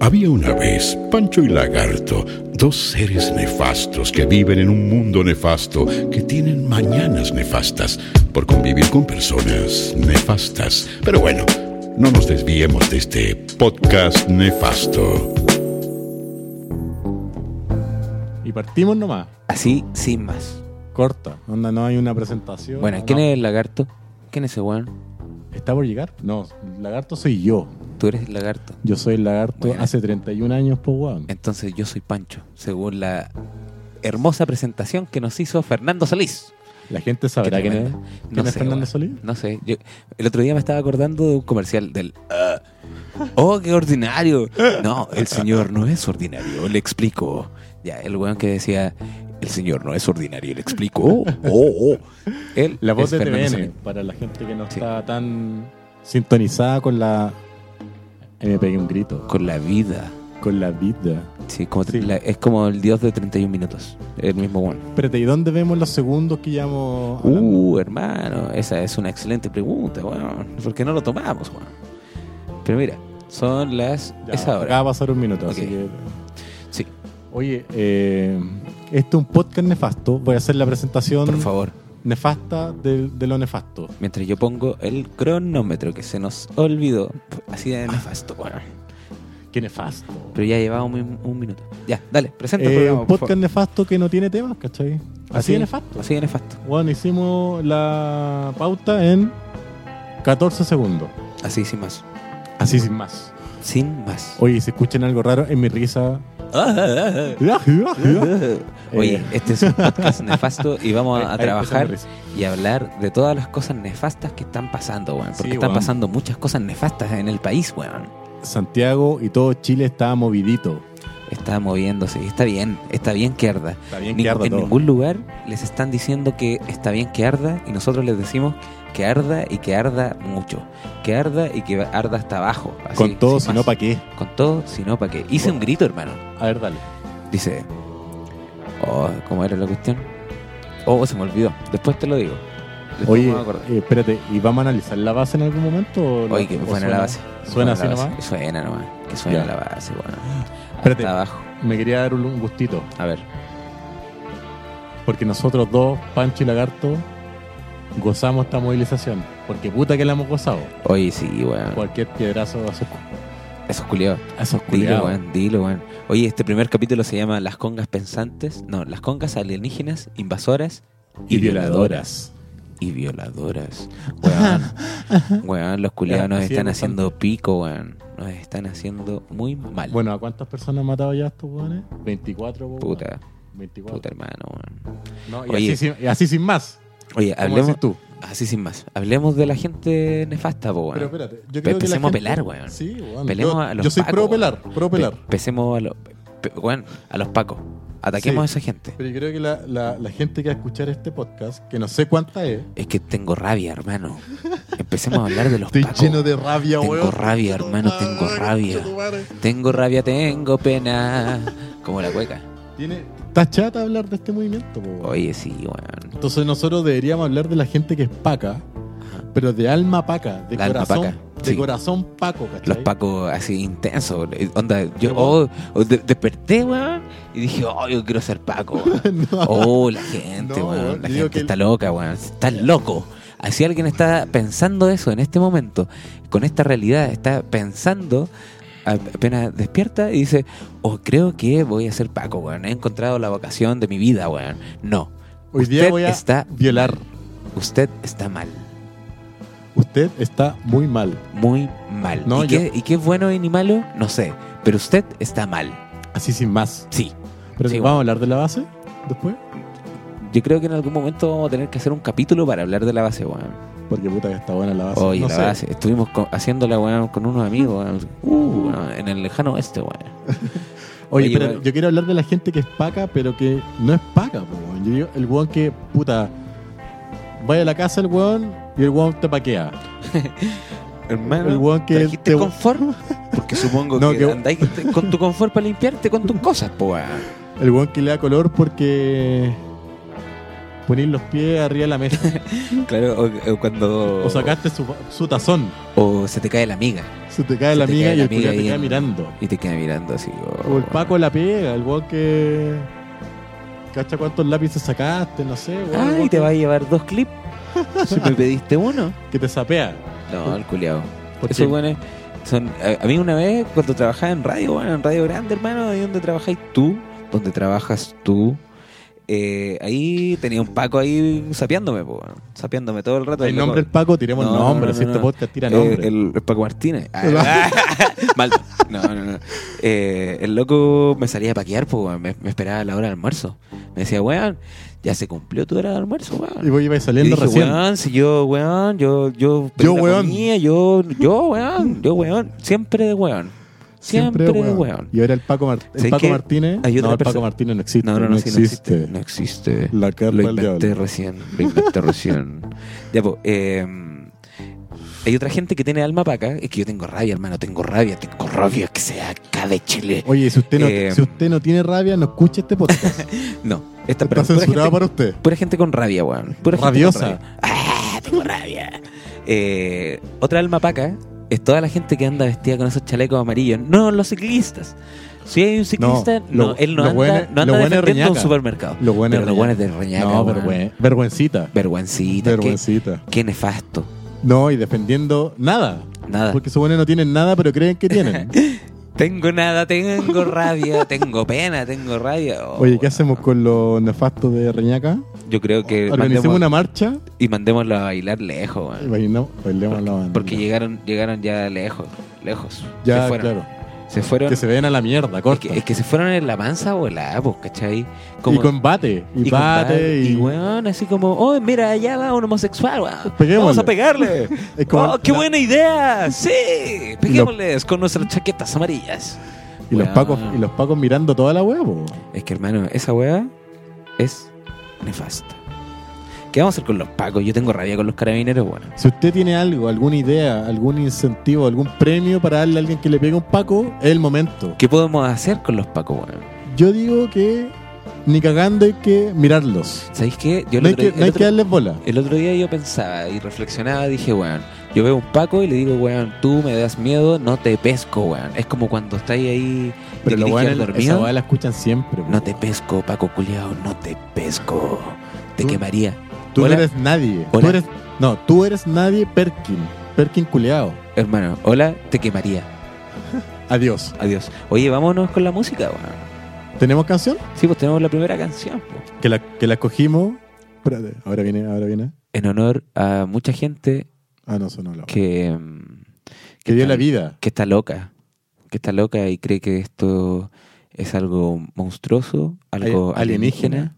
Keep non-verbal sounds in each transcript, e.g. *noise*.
Había una vez Pancho y Lagarto, dos seres nefastos que viven en un mundo nefasto, que tienen mañanas nefastas por convivir con personas nefastas. Pero bueno, no nos desviemos de este podcast nefasto. Y partimos nomás. Así, sin más. Corta. Onda, no hay una presentación. Bueno, ¿quién no. es el lagarto? ¿Quién es ese weón? ¿Está por llegar? No, lagarto soy yo. Tú eres el lagarto. Yo soy el lagarto Bueno. hace 31 años, pues weón. Entonces yo soy Pancho, según la hermosa presentación que nos hizo Fernando Solís. La gente sabrá quién es. tremendo. ¿Quién No es sé, Fernando. Solís? No sé. yo- el otro día me estaba acordando de un comercial del. ah, ¡Oh, qué ordinario! No, el señor no es ordinario, le explico. Ya, el weón que decía. El señor no es ordinario, le explico. Oh, oh, oh. Él La voz es de Fernando TVN, para la gente que no Sí. está tan sintonizada con la... Eh, Me pegué un grito. Con la vida. Con la vida. Sí, como Sí. la- es como el dios de 31 minutos. El mismo weón. Espérate, ¿y dónde vemos los segundos que hablando? Uh, hermano, esa es una excelente pregunta, weón. ¿Por qué no lo tomamos, weón? Pero mira, son las. Ya, esa hora. Acaba de pasar un minuto, así que... Sí, Oye, eh, este es un podcast nefasto. Voy a hacer la presentación por favor. nefasta de, de lo nefasto. Mientras yo pongo el cronómetro que se nos olvidó, así de nefasto, weón. Qué nefasto. Pero ya llevamos un, un minuto. Ya, dale, presenta el Eh, programa. un por podcast favor. nefasto que no tiene temas, ¿cachai? Así, de nefasto. Así de nefasto. Bueno, hicimos la pauta en 14 segundos. Así sin más. Así sin más. Sin más. Oye, si escuchan algo raro, en mi risa. *laughs* Oye, este es un podcast nefasto y vamos a, trabajar y hablar de todas las cosas nefastas que están pasando, weón. Porque Sí, están weón. pasando muchas cosas nefastas en el país, weón. Santiago y todo Chile está movidito. Está moviéndose y está bien, está bien que arda. Está bien Ni- que arda en todo. ningún lugar les están diciendo que está bien que arda y nosotros les decimos que arda y que arda mucho. Que arda y que arda hasta abajo. así, Con todo, si no. ¿para qué? Con todo, si no, ¿para qué? Hice un grito, hermano. A ver, dale. Dice. Oh, ¿cómo era la cuestión? Oh, se me olvidó. Después te lo digo. Después Oye, me voy a acordar. eh, espérate, ¿y vamos a analizar la base en algún momento? o Oye, que o buena la base. ¿Suena así nomás? Suena nomás. Que suena Ya. la base, bueno. Espérate. Hasta abajo. Me quería dar un gustito. A ver. Porque nosotros dos, Pancho y Lagarto, gozamos esta movilización. Porque puta que la hemos gozado. Oye, sí, weón. Cualquier piedrazo a esos, Eso es culiado. a esos Dilo, culiados. weón. Dilo, weón. Oye, este primer capítulo se llama Las congas pensantes. No, las congas alienígenas, invasoras Y violadoras. Y violadoras. Weón. *laughs* weón, los culiados nos están es, haciendo pico, weón. Nos están haciendo muy mal. Bueno, ¿a cuántas personas han matado ya estos weones? 24, po, Puta, weón. 24. puta hermano, weón. No, y, Oye. así, sin- y así sin más. Oye, ¿Cómo hablemos. tú? Así sin más. Hablemos de la gente nefasta, po, weón. Pero espérate, yo creo que la empecemos a gente- pelar, weón. Sí, weón. Pelemos yo, a los yo soy pacos, pro weón. pelar, pro pelar. Pe- Empecemos a los. pe- weón, a los pacos. Ataquemos Sí. a esa gente. Pero yo creo que la, la, la gente que va a escuchar este podcast, que no sé cuánta es, Es que tengo rabia, hermano. Empecemos a hablar de los estoy pacos. lleno de rabia, Tengo weón. rabia, hermano, tengo rabia. Tengo rabia, tengo pena. Como la cueca. Tiene, está chata hablar de este movimiento, po. Oye, sí, weón. Entonces nosotros deberíamos hablar de la gente que es paca, pero de alma paca, de La alma corazón, paca, de sí. corazón paco, ¿cachai? Los pacos así intensos. eh, Onda, yo oh, oh, de- desperté, weón, y dije, oh, yo quiero ser paco. weón. *laughs* No. Oh, la gente, No, weón. weón, La yo digo gente que está loca, weón. Está loco. Si alguien está pensando eso en este momento, con esta realidad, está pensando, apenas despierta y dice, oh, creo que voy a ser Paco, weón. He encontrado la vocación de mi vida, weón. No. Hoy día Usted voy a está violar. Usted está mal. Usted está muy mal. Muy mal. No, ¿Y, yo- qué, ¿Y qué es bueno y ni malo? No sé. Pero usted está mal. Así sin más. Sí. Pero Sí, vamos a hablar de la base después. Yo creo que en algún momento vamos a tener que hacer un capítulo para hablar de la base, weón. Porque puta que está buena la base. Oye, no la sé. base. Estuvimos co- haciéndola, weón, con unos amigos, weón. Uh, weón, en el lejano oeste, weón. *laughs* Oye, Oye, pero yo quiero hablar de la gente que es paca, pero que no es paca, weón. Yo digo, el weón que, puta, vaya a la casa el weón y el weón te paquea. *laughs* Hermano, El weón que ¿trajiste te- confort? Porque supongo No, que, que- andáis con tu confort para limpiarte con tus cosas, po, weón. El weón que le da color porque. Ponís los pies arriba de la mesa. *laughs* Claro, o, o cuando. o sacaste su, su tazón. o se te cae la amiga. Se te cae Se la te amiga cae y la el amiga te queda en- mirando. Y te queda mirando así. oh. O el Paco la pega, el weón que. ¿Cacha cuántos lápices sacaste? No sé, weón. Ay, weón te que- va a llevar dos clips. *laughs* si me pediste uno. Que te sapea. No, el culiao. Son. A, a mí una vez, cuando trabajaba en radio, bueno, en Radio Grande, hermano, ahí donde trabajáis tú, donde trabajas tú, eh, ahí tenía un Paco ahí sapeándome, po, sapeándome todo el rato. ¿Hay El nombre loco- el Paco? Tiremos No, nombre. no, si este podcast tira Eh, el, el Paco Martínez. *laughs* Ah, *laughs* mal. No, no, no. Eh, el loco me salía a paquear, pues, me, me esperaba a la hora del almuerzo. Me decía, weón, ya se cumplió tu hora de almuerzo, weón. Y vos ibas Y saliendo dije, recién. weón, si yo, weón, yo, yo, Yo, weón. comida, yo, yo, weón, yo, weón, siempre de weón. Siempre, de weón. Y ahora el Paco, Mart- el ¿Sabes Paco? Martínez. Hay no, el Paco Martínez no existe. No, no, no, sí, no existe. No existe. La carpa Lo inventé recién. Lo inventé *laughs* recién. Ya, pues, eh, hay otra gente que tiene alma paca. Es que yo tengo rabia, hermano. Tengo rabia. Tengo rabia que sea acá de Chile. Oye, si usted, no, Eh, si usted no tiene rabia, no escuche este podcast. *laughs* No. Esta Está gente- para usted. Pura gente con rabia, weón. Pura gente Rabiosa. con rabia. ¡Ah! Tengo rabia. Eh, otra alma paca es toda la gente que anda vestida con esos chalecos amarillos. No, los ciclistas. Si hay un ciclista, no, lo- él no anda, bueno- no anda defendiendo un supermercado. Lo bueno Pero es lo bueno es Reñaca. de Reñaca, No, vergüen- vergüencita. Vergüencita. Vergüencita. qué nefasto. No, y defendiendo nada. Nada. Porque buenos no tienen nada, pero creen que tienen. *laughs* Tengo nada, tengo rabia, tengo pena, tengo rabia. Oh, Oye, ¿qué weón. hacemos con los nefastos de Reñaca? Yo creo que Organicemos una marcha y mandémoslo a bailar lejos, y weón. banda. Porque llegaron, llegaron ya lejos, lejos. Ya, se fueron. claro. Se fueron. Que se ven a la mierda, es, corta. que, es que se fueron en la en la Apple, ¿cachai? y con bate. Y, y con bate. bate, Y, y weón, así como, oh, mira, allá va un homosexual, weón. Vamos a pegarle. *laughs* Como oh, qué la- buena idea. Sí, peguémosles con nuestras chaquetas amarillas. y los pacos, y los pacos mirando toda la huevo. Es que, hermano, esa weá es nefasta. ¿Qué vamos a hacer con los pacos? Yo tengo rabia con los carabineros, bueno. Si usted tiene algo, alguna idea, algún incentivo, algún premio para darle a alguien que le pegue un paco, es el momento. ¿Qué podemos hacer con los pacos, bueno? Yo digo que ni cagando hay que mirarlos. ¿Sabéis qué? Yo el No hay otro- que, el no hay otro- que darles bola. El otro día yo pensaba y reflexionaba, dije, weón, yo veo un Paco y le digo, weón, tú me das miedo, no te pesco, weón. Es como cuando estáis ahí Pero buenos, esa dormido. weá la escuchan siempre. No te pesco, Paco culiao, no te pesco. Te quemaría. Tú no eres nadie. Hola. Tú eres, no, tú eres nadie Perkin. Perkin culeado. Hermano, hola, te quemaría. *laughs* Adiós. Adiós. Oye, vámonos con la música, weón. ¿Tenemos canción? Sí, pues tenemos la primera canción. Que la, que la escogimos. Espérate, ahora viene, ahora viene. En honor a mucha gente Ah, no, sonó la que, mm, Que dio está- la vida. que está loca, que está loca y cree que esto es algo monstruoso, algo alienígena. alienígena,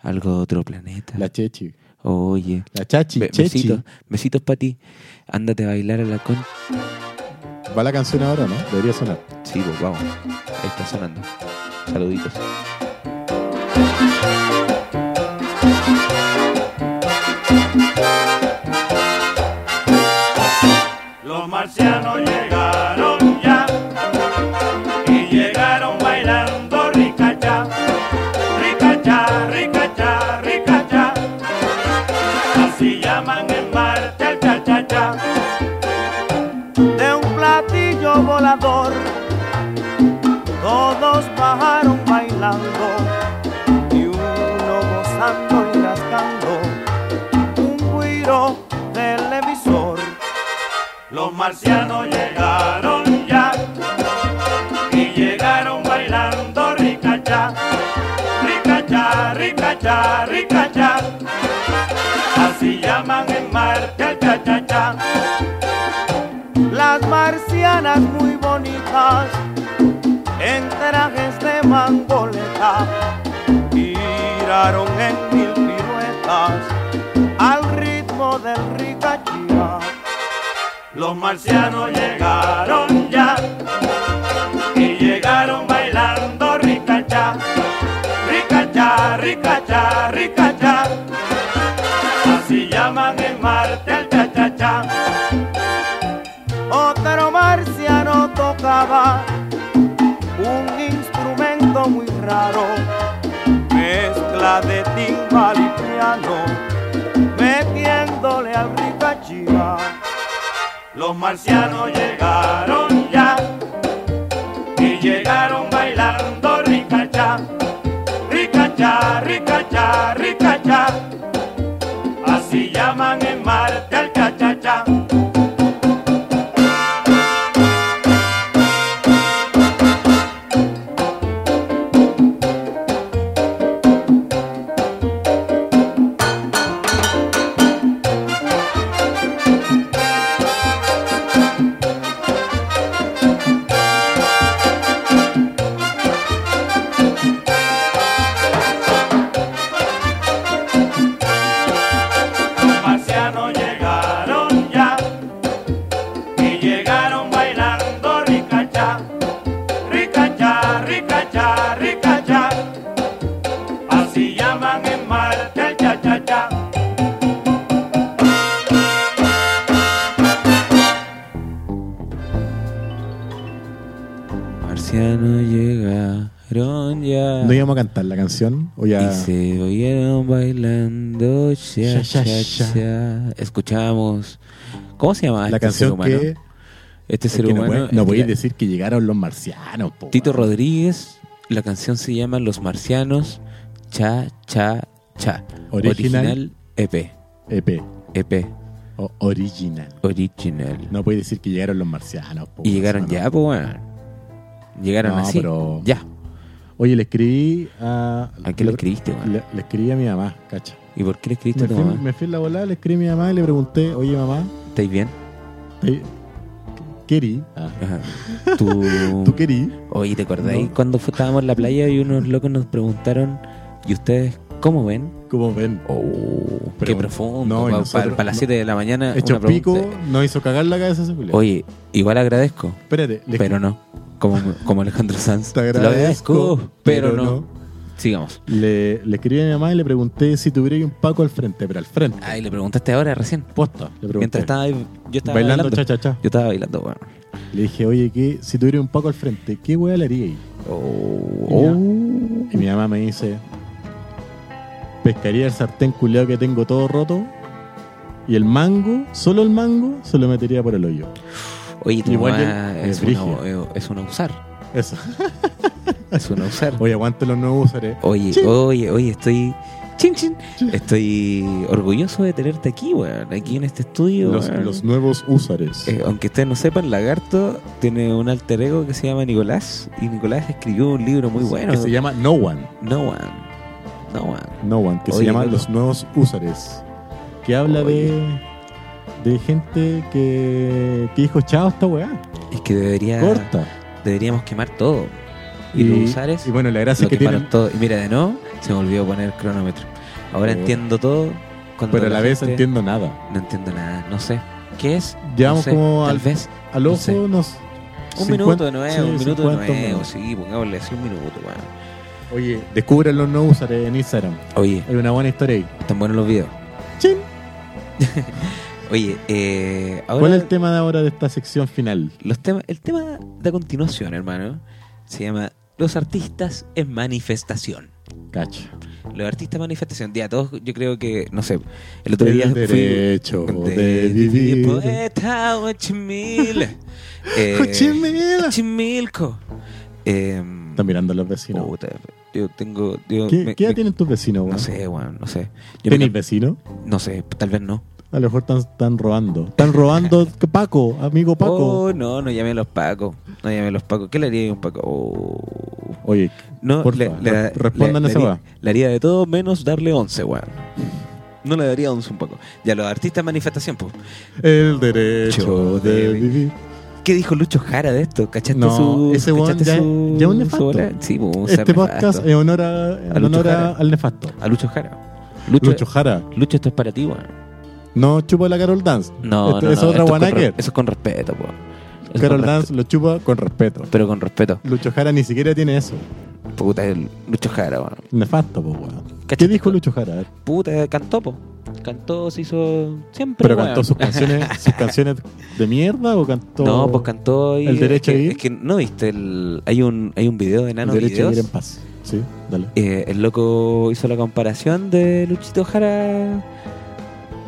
algo de otro planeta. La Chechi. Oye, La Chachi. be- Chechi. besitos, besitos para ti. Ándate a bailar a la con. Va la canción ahora, ¿no? Debería sonar. Sí, pues vamos. Ahí está sonando. Saluditos. Y uno gozando y rascando un guiro televisor. Los marcianos llegaron ya y llegaron bailando ricacha, ricacha, ricacha, ricacha. Así llaman en marcha giraron en mil piruetas al ritmo del ricachía. Los marcianos llegaron ya y llegaron bailando ricacha, ricacha, ricacha, ricacha. Así llaman en Marte el cha cha cha. Otro marciano tocaba un instrumento muy raro, mezcla de timbal y piano metiéndole al ricachiva. Los marcianos llegaron ya y llegaron bailando ricacha, ricacha, ricacha, ricacha. Ya... Y se oyeron bailando cha, Cha, cha, cha, cha. cha. Escuchamos. ¿Cómo se llama la este ser canción humano? que... Este es ser que no humano. puede- no podéis decir que llegaron los marcianos, po, Tito. Rodríguez. La canción se llama Los Marcianos. Cha, cha, cha. Original. EP. EP. EP. o original. Original. No podéis decir que llegaron los marcianos, po, y llegaron ya, pues bueno. Llegaron No, así. pero- Ya. Oye, le escribí a... ¿A qué le escribiste? Le, le escribí a mi mamá, cacha. ¿Y por qué le escribiste Me a tu fui, mamá? me fui en la volada, le escribí a mi mamá y le pregunté, oye mamá, ¿Estáis bien? ¿te- ¿querí? Ah, Ajá. Tú... *laughs* ¿Tú querí? Oye, ¿te acordáis No. cuando estábamos en la playa y unos locos nos preguntaron, ¿y ustedes cómo ven? ¿Cómo ven? Oh, qué profundo. no, para nosotros- las no- 7 de la mañana. Hecho una pico, nos hizo cagar la cabeza ese. Oye, igual agradezco, Espérate, le pero no. Como, como Alejandro Sanz. Te Lo agradezco, pero, pero no. no. Sigamos. Le, le escribí a mi mamá y le pregunté si tuviera un Paco al frente, pero al frente. Ay, le preguntaste ahora recién. Posta, le pregunté. Mientras estaba ahí, yo estaba bailando bailando. cha-cha-cha. Yo estaba bailando, bueno. Le dije, oye, ¿qué, si tuviera un Paco al frente, ¿qué weá le haría ahí? Oh. Y mi mamá me dice, pescaría el sartén culeado que tengo todo roto y el mango, solo el mango, se lo metería por el hoyo. Oye, tu Igual mamá es, una, brígido. es una usar. Eso. *laughs* Es una usar. Oye, aguante los nuevos usares. Oye, Chin. oye, oye, estoy. Chin, chin. Estoy orgulloso de tenerte aquí, weón. Aquí en este estudio. Los, nuevos usares. Eh, aunque ustedes no sepan, Lagarto tiene un alter ego que se llama Nicolás. Y Nicolás escribió un libro muy bueno. Que se llama No One. No One. No One. No One, que se llama. Los Nuevos Usares. Que habla de, de gente que, que dijo, chao, esta weá. Es que debería, Corta. deberíamos quemar todo. Y, los usares y bueno, la gracia es que quemaron tienen. todo. Y mira, de nuevo, se me olvidó poner cronómetro. Ahora Oh. entiendo todo. Cuando Pero a la vez gente- entiendo nada. No entiendo nada. No sé. ¿Qué es? Llevamos No sé, como Tal al, vez. al no ojo sé. nos. Un 50 minuto de nuevo, sí, un minuto de 50 nuevo. minutos. Sí, pongámosle así un minuto, weón. Oye, descubren los nuevos usares en Instagram. Oye, Hay una buena historia ahí. están buenos los videos. Chin. *laughs* Oye, eh, ahora ¿Cuál es el tema de ahora de esta sección final? los temas, el tema de continuación, hermano, se llama Los artistas en manifestación. Cacho. Los artistas en manifestación. Ya, todos, yo creo que, no sé, el otro día El fui- derecho de vivir. Poeta Huachimil. *laughs* Eh, Cochimela. Huachimilco. Eh, Están mirando a los vecinos. puta, yo tengo... yo ¿Qué, me- qué edad me- tienen tus vecinos, No weón? sé, weón, no sé. Yo me- ¿Tenéis vecinos? no sé, tal vez no. A lo mejor están, están robando. Están robando *laughs* Paco, amigo Paco. Oh, no, no llame a los pacos. No llame a los pacos. ¿Qué le haría a un paco? Oh. Oye, No, Porfa, le, le- re- respondan le- esa weá. le haría de todo menos darle 11, weón. No le daría 11 un poco. Ya, los artistas manifestación, pues. el derecho Cho de vivir. ¿Qué dijo Lucho Jara de esto? ¿Cachaste No, su. ese cachaste ya- su- ya un nefasto. Sí, un ser Este podcast nefasto. es honor a, en honor a- al nefasto. A Lucho Jara. Lucho, Lucho Jara. Lucho, esto es para ti, weón. No chupa la Carol Dance. No, Esto no, es otra re- Eso es con respeto. Eso es Carol con Dance lo chupa con respeto. Pero con respeto. Lucho Jara ni siquiera tiene eso. Puta, el Lucho Jara, weón. Nefasto, po, weón. ¿Qué dijo Lucho Jara? A ver. Puta, cantó, po. Cantó, se hizo siempre. ¿Pero weón. cantó sus canciones, *laughs* sus canciones de mierda o cantó No, pues cantó y El derecho es a que, es que no viste el hay un hay un video de el Nano derecho a Videos. vivir en paz? Sí, dale. Eh, el loco hizo la comparación de Luchito Jara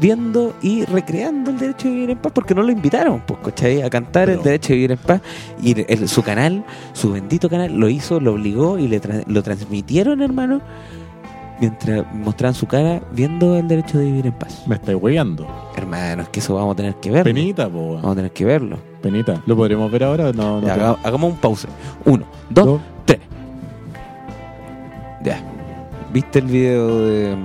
viendo y recreando el derecho de vivir en paz porque no lo invitaron, pues, ¿cachai? A cantar el derecho de vivir en paz. Y el- su canal, su bendito canal, lo hizo, lo obligó y le tra- lo transmitieron, hermano, mientras mostraban su cara viendo el derecho de vivir en paz. Me estáis hueando. Hermano, es que eso vamos a tener que verlo. Penita, po. Vamos a tener que verlo. Penita. ¿Lo podremos ver ahora? No, no. Haga- hagamos un pause. Uno, dos, Dos. tres. Ya. ¿Viste el video de...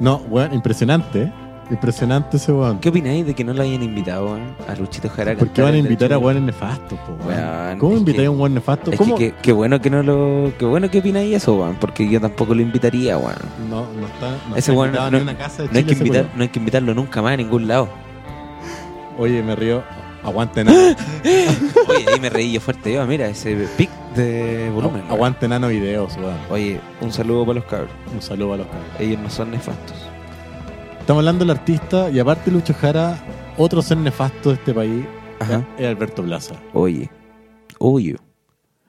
no, weón, impresionante. Impresionante ese weón. ¿Qué opináis de que no lo hayan invitado weón, a Luchito Jara? a ¿Por qué van a invitar a weones nefastos, weón? ¿Cómo invitáis a un weón nefasto? Es ¿Cómo? que qué- bueno que no lo... Qué bueno que opináis eso, weón, porque yo tampoco lo invitaría, weón. No, no está. No Ese weón no- una casa de No hay, que Chile, invitar, no hay que invitarlo nunca más a ningún lado. Oye, me río. Aguante nano. *laughs* Oye, ahí me reí yo fuerte yo, mira, ese pic de volumen. weón. Aguante nano videos, weón. Oye, un saludo para los cabros. Un saludo a los cabros. Ellos no son nefastos. Estamos hablando del artista y aparte Lucho Jara, otro ser nefasto de este país Ajá. es Alberto Plaza. Oye. Uyu.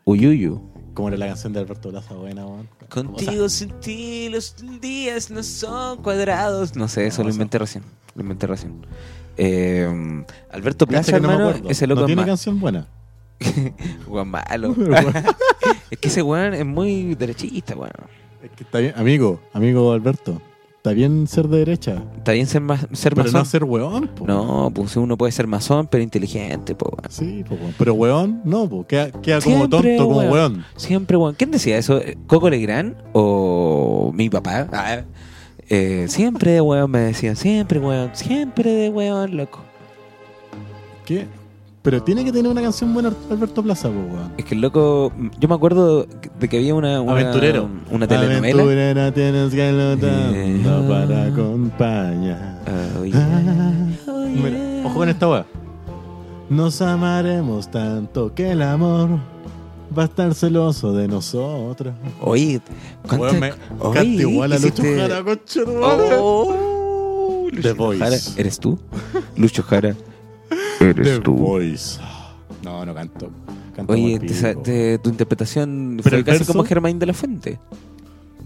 Uyuyu. Como era la canción de Alberto Plaza, buena, weón. Contigo sin ti los días no son cuadrados. No sé, eso No, lo inventé recién. Lo inventé recién. Eh, Alberto Plaza, no hermano, acuerdo. ese loco no es tiene canción buena. *laughs* weón malo. *laughs* *laughs* Es que ese weón es muy derechista, weón. es que está bien, amigo, amigo Alberto. Está bien ser de derecha, Está bien ser, ma- ser pero masón. no ser weón, po. No, pues uno puede ser masón, pero inteligente, po, weón. Sí, po, weón. pero weón, no, po. Queda, queda como Siempre, tonto, como weón. weón. Siempre, weón. ¿Quién decía eso? ¿Coco Legrand o mi papá? Ah, eh, siempre de weón me decían, siempre weón, siempre de weón, loco. ¿Qué? Pero tiene que tener una canción buena Alberto Plaza, po, weón. Es que el loco, yo me acuerdo de que había una, una Aventurero. una telenovela. Aventurera tienes que Eh, luchar para acompañar. Oye, Ah, oye. Mira, ojo con esta weá. Nos amaremos tanto que el amor va a estar celoso de nosotros. Oye, ¿cuántas- Weón, me Oye, canta igual a Lucho hiciste- Jara, concha tu madre. Oh, The Lucho Voice. Jara, ¿Eres tú? *laughs* Lucho Jara. Eres The tú. Voice. No, no canto. canto Oye, como te el sa- pico. te- tu interpretación Pero fue el casi verso- como Germain de la Fuente.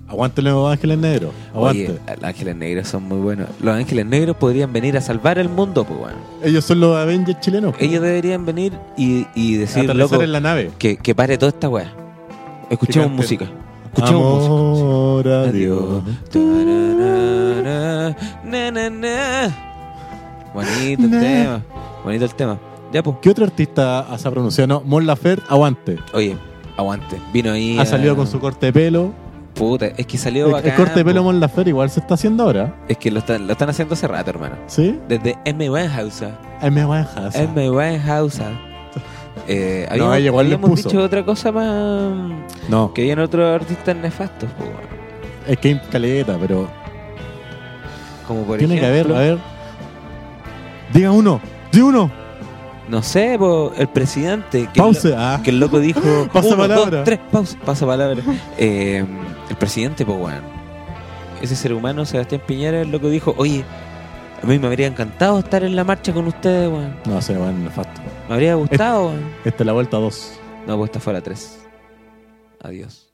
Aguante los ángeles negros. Aguante. Oye, los ángeles negros son muy buenos. Los ángeles negros podrían venir a salvar el mundo, pues, weón. Ellos son los Avengers chilenos. po. Ellos deberían venir y, y decir, Aterrizar loco, en la nave. que, que pare toda esta weá. Escuchemos música. Escuchemos música. Amor a Dios. Tararara, na, na, na. Bonito el Na. tema. Bonito el tema. Ya, pues. ¿Qué otro artista se ha pronunciado? No, Mon Laferte, aguante. Oye, aguante. Vino ahí. Ha a- salido con su corte de pelo. Puta, es que salió El, bacán. el corte de pelo po. Mon Laferte igual se está haciendo ahora. Es que lo están, lo están haciendo hace rato, hermano. ¿Sí? Desde M. Winehouse. M. Winehouse. M. Winehouse. Eh, No, habíamos, ella igual le habíamos puso. dicho otra cosa más. No, Que habían otros artistas nefastos, po, weón. es que hay caleta, pero como por tiene que haber, ejemplo, a ver. Diga uno, di uno. no sé, po, el presidente. Que Pause. El, Ah, lo- que el loco dijo. *laughs* Pasa uno, palabra. dos, tres, pausa, pasa palabra. *laughs* Eh, el presidente, pues, weón. Ese ser humano, Sebastián Piñera, el loco dijo: Oye, a mí me habría encantado estar en la marcha con ustedes, weón. no sé, bueno, nefasto. Me habría gustado, weón. Esta es la vuelta 2. No, pues esta fue la 3. Adiós.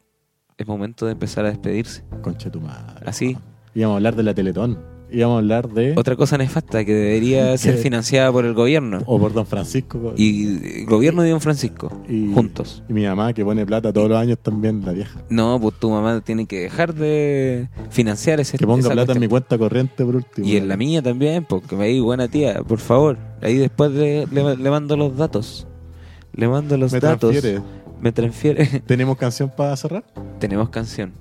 Es momento de empezar a despedirse. Concha tu madre. Así. Íbamos a hablar de la Teletón. Íbamos a hablar de. Otra cosa nefasta que debería *laughs* ser financiada por el gobierno. O por Don Francisco. Y el gobierno de Don Francisco. Y- Juntos. Y mi mamá que pone plata todos los años también, la vieja. No, pues tu mamá tiene que dejar de financiar ese Que ponga esa plata en mi cuenta corriente por último. Y en la mía también, porque me di buena tía, por favor. Ahí después le, le- le mando los datos. Le mando los Me datos. transfiere. Me transfiere. *laughs* ¿Tenemos canción para cerrar? Tenemos canción.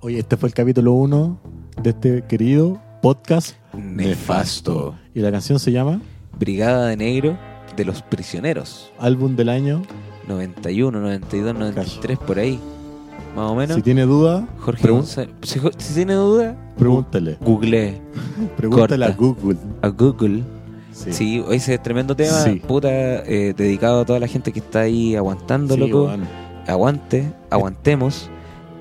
Oye, este fue el capítulo 1 de este querido podcast Nefasto. Y la canción se llama Brigada de Negro de los Prisioneros. Álbum del Año. 91, 92, 93, por ahí. Más o menos. Si tiene duda, Jorge González. Si, si tiene duda, pregúntale. google *laughs* Pregúntale a. Google. a Google. Sí. Sí, ese tremendo tema, Sí. puta, eh, dedicado a toda la gente que está ahí aguantando, Sí, loco. Aguante, aguantemos.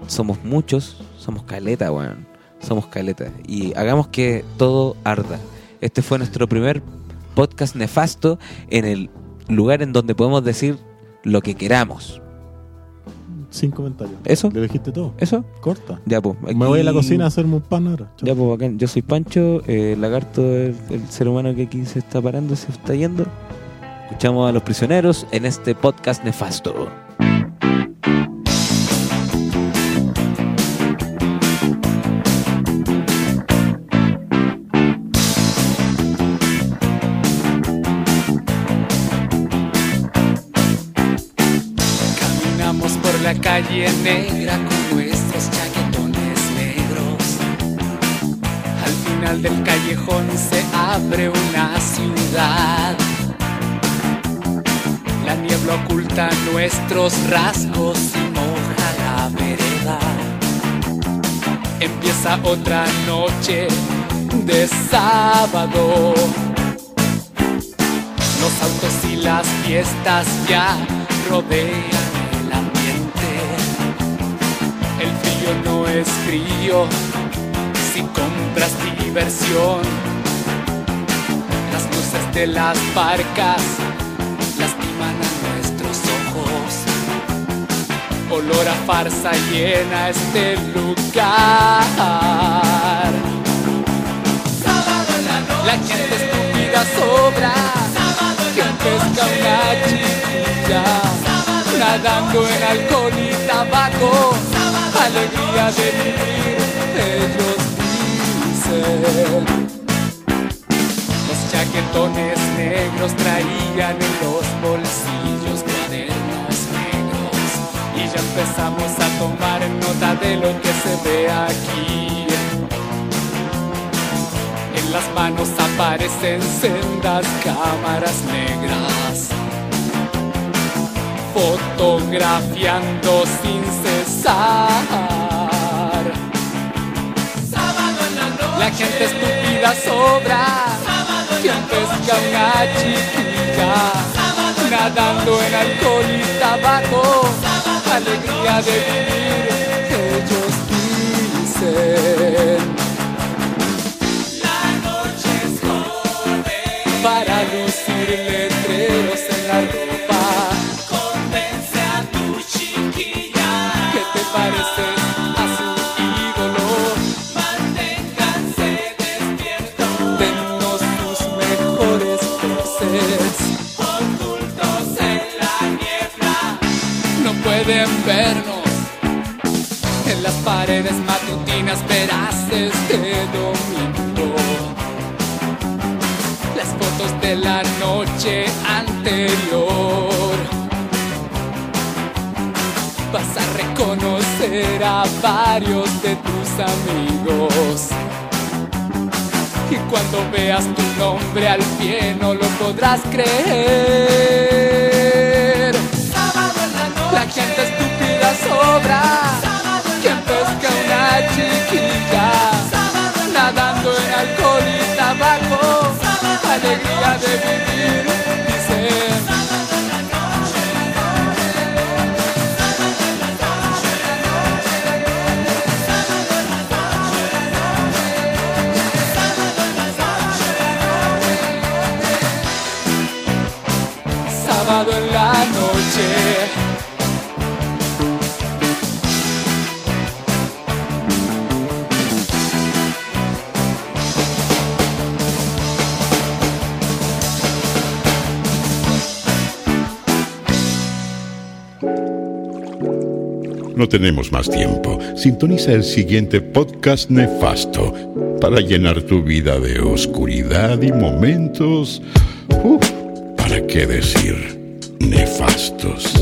Somos muchos, somos caleta, weón. Somos caleta. Y hagamos que todo arda. Este fue nuestro primer podcast nefasto en el lugar en donde podemos decir lo que queramos. sin comentarios. ¿Eso? Le dijiste todo. ¿Eso? Corta. Ya, pues. Me voy a la cocina a hacerme un pan ahora. Ya, pues, bacán. Yo soy Pancho, eh, Lagarto, el, el ser humano que aquí se está parando, se está yendo. Escuchamos a los prisioneros en este podcast nefasto. Calle negra con nuestros chaquetones negros. Al final del callejón se abre una ciudad. La niebla oculta nuestros rasgos y moja la vereda. Empieza otra noche de sábado. Los autos y las fiestas ya rodean no es frío si compras diversión. Las luces de las barcas lastiman a nuestros ojos. Olor a farsa llena este lugar. La gente estúpida sobra. Quien pesca una chiquilla. Nadando en alcohol y tabaco. Alegría de vivir, ellos dicen. Los chaquetones negros traían en los bolsillos cuadernos negros. Y ya empezamos a tomar nota de lo que se ve aquí. En las manos aparecen sendas cámaras negras, fotografiando sin cesar. La gente estúpida sobra, quien pesca una chiquilla, nadando en alcohol y tabaco, alegría de vivir, ellos dicen. para lucir letreros en la ropa. Vernos. En las paredes matutinas verás este domingo las fotos de la noche anterior. Vas a reconocer a varios de tus amigos. Y cuando veas tu nombre al pie no lo podrás creer. La gente estúpida sobra. Quien pesca una chiquilla. Nadando en alcohol y tabaco. Alegría de vivir, dicen. Sábado en la noche. No tenemos más tiempo. Sintoniza el siguiente podcast nefasto para llenar tu vida de oscuridad y momentos... uf, ¿Para qué decir? Nefastos.